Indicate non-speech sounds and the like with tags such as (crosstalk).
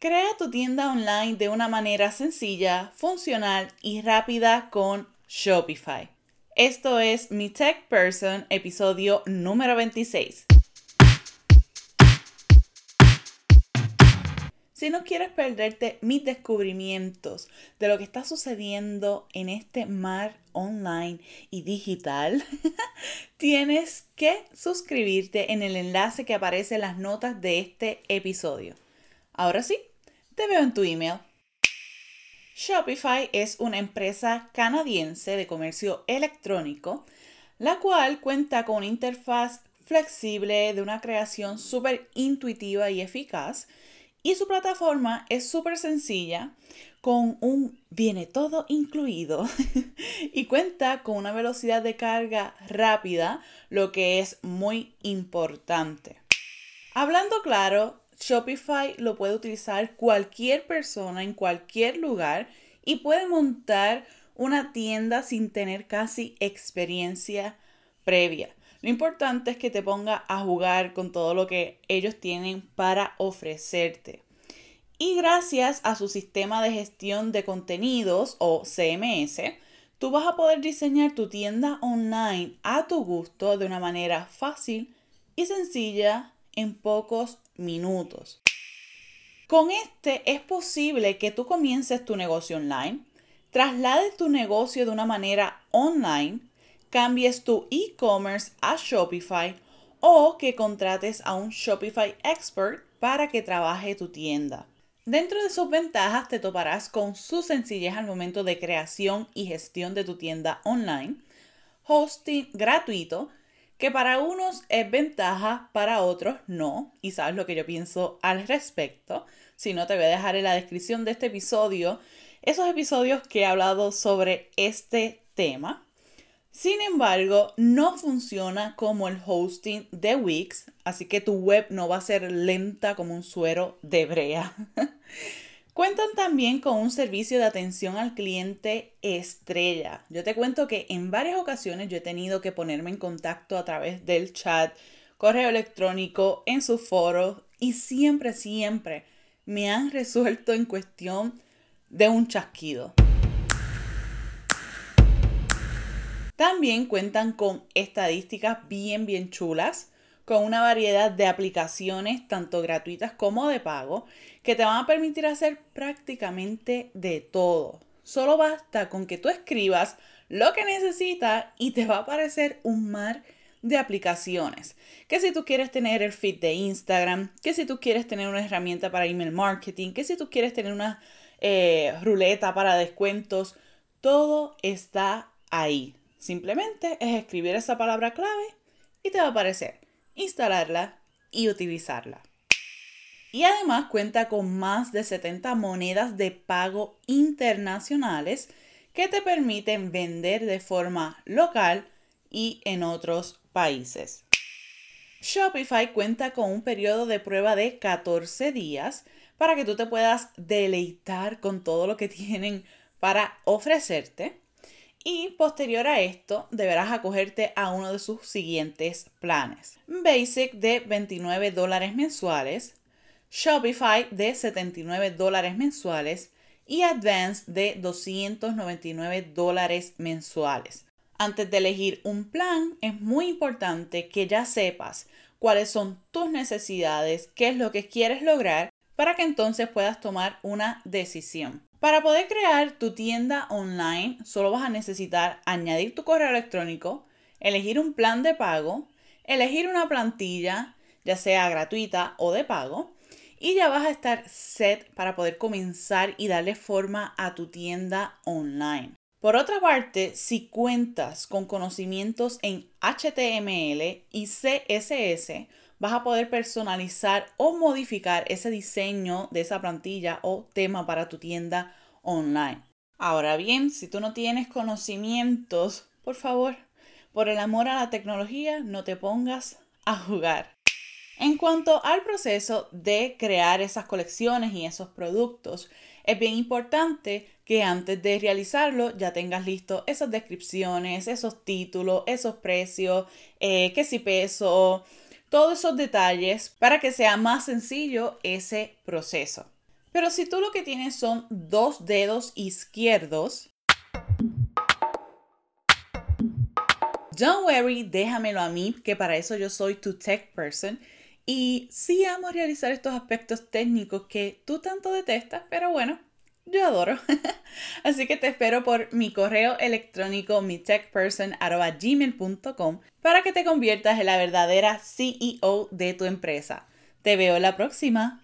Crea tu tienda online de una manera sencilla, funcional y rápida con Shopify. Esto es Mi Tech Person, episodio número 26. Si no quieres perderte mis descubrimientos de lo que está sucediendo en este mar online y digital, (laughs) tienes que suscribirte en el enlace que aparece en las notas de este episodio. Ahora sí, te veo en tu email. Shopify es una empresa canadiense de comercio electrónico, la cual cuenta con una interfaz flexible de una creación súper intuitiva y eficaz y su plataforma es súper sencilla, con un viene todo incluido (laughs) y cuenta con una velocidad de carga rápida, lo que es muy importante. Hablando claro, Shopify lo puede utilizar cualquier persona en cualquier lugar y puede montar una tienda sin tener casi experiencia previa. Lo importante es que te ponga a jugar con todo lo que ellos tienen para ofrecerte. Y gracias a su sistema de gestión de contenidos o CMS, tú vas a poder diseñar tu tienda online a tu gusto de una manera fácil y sencilla en pocos minutos. Con este es posible que tú comiences tu negocio online, traslades tu negocio de una manera online cambies tu e-commerce a Shopify o que contrates a un Shopify expert para que trabaje tu tienda. Dentro de sus ventajas te toparás con su sencillez al momento de creación y gestión de tu tienda online, hosting gratuito, que para unos es ventaja, para otros no, y sabes lo que yo pienso al respecto. Si no, te voy a dejar en la descripción de este episodio esos episodios que he hablado sobre este tema. Sin embargo, no funciona como el hosting de Wix, así que tu web no va a ser lenta como un suero de brea. (laughs) Cuentan también con un servicio de atención al cliente estrella. Yo te cuento que en varias ocasiones yo he tenido que ponerme en contacto a través del chat, correo electrónico, en sus foros y siempre, siempre me han (laughs) resuelto en cuestión de un chasquido. También cuentan con estadísticas bien, bien chulas, con una variedad de aplicaciones, tanto gratuitas como de pago, que te van a permitir hacer prácticamente de todo. Solo basta con que tú escribas lo que necesitas y te va a aparecer un mar de aplicaciones. Que si tú quieres tener el feed de Instagram, que si tú quieres tener una herramienta para email marketing, que si tú quieres tener una eh, ruleta para descuentos, todo está ahí. Simplemente es escribir esa palabra clave y te va a aparecer, instalarla y utilizarla. Y además cuenta con más de 70 monedas de pago internacionales que te permiten vender de forma local y en otros países. Shopify cuenta con un periodo de prueba de 14 días para que tú te puedas deleitar con todo lo que (laughs) tienen para ofrecerte y posterior a esto deberás acogerte a uno de sus siguientes planes. Basic de 29 dólares mensuales, Shopify de 79 dólares mensuales y Advanced de 299 dólares mensuales. Antes de elegir un plan, es muy importante que ya sepas cuáles son tus necesidades, qué es lo que quieres lograr, para que entonces puedas tomar una decisión. Para poder crear tu tienda online, solo vas a necesitar añadir tu correo electrónico, elegir un plan de pago, elegir una plantilla, ya sea gratuita o de pago, y ya vas a estar set para poder comenzar y darle forma a tu tienda online. Por otra parte, si cuentas con conocimientos en HTML y CSS, vas a poder personalizar o modificar ese diseño de esa plantilla o tema para tu tienda online. Ahora bien, si tú no tienes conocimientos, por favor, por el amor a la tecnología, no te pongas a jugar. En cuanto al proceso de crear esas colecciones y esos productos, es bien importante que antes de realizarlo ya tengas listo esas descripciones, esos títulos, esos precios, eh, qué si peso, todos esos detalles para que sea más sencillo ese proceso. Pero si tú lo que tienes son dos dedos izquierdos, don't worry, déjamelo a mí, que para eso yo soy tu tech person. Y sí amo realizar estos aspectos técnicos que tú tanto detestas, pero bueno, yo adoro. (laughs) Así que te espero por mi correo electrónico mitechperson.gmail.com para que te conviertas en la verdadera CEO de tu empresa. Te veo la próxima.